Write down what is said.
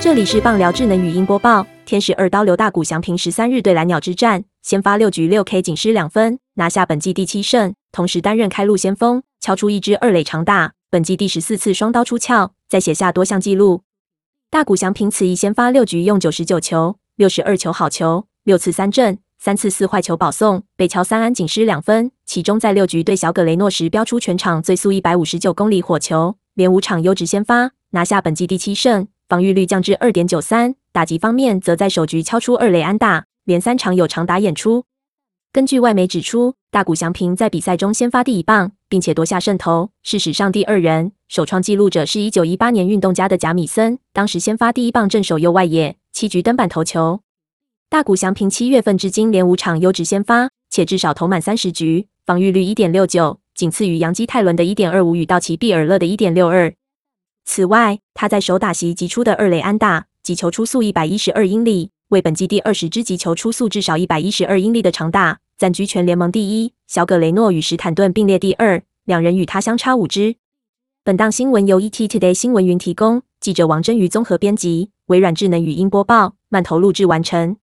这里是棒聊智能语音播报。天使二刀流大谷翔平十三日对蓝鸟之战，先发六局六 K 仅失两分，拿下本季第七胜，同时担任开路先锋，敲出一支二垒长打，本季第十四次双刀出鞘，再写下多项纪录。大谷翔平此役先发六局用九十九球，六十二球好球，六次三振，三次四坏球保送，被敲三安，仅失两分。其中在六局对小葛雷诺时，飙出全场最速一百五十九公里火球，连五场优质先发，拿下本季第七胜。防御率降至二点九三，打击方面则在首局敲出二垒安打，连三场有长打演出。根据外媒指出，大谷翔平在比赛中先发第一棒，并且夺下胜投，是史上第二人。首创纪录者是一九一八年运动家的贾米森，当时先发第一棒正手右外野，七局登板投球。大谷翔平七月份至今连五场优质先发，且至少投满三十局，防御率一点六九，仅次于杨基泰伦的一点二五与道奇毕尔勒的一点六二。此外，他在首打席击出的二垒安打，击球出速一百一十二英里，为本季第二十支击球出速至少一百一十二英里的长打，暂居全联盟第一。小葛雷诺与史坦顿并列第二，两人与他相差五支。本档新闻由 ET Today 新闻云提供，记者王真瑜综合编辑，微软智能语音播报，慢投录制完成。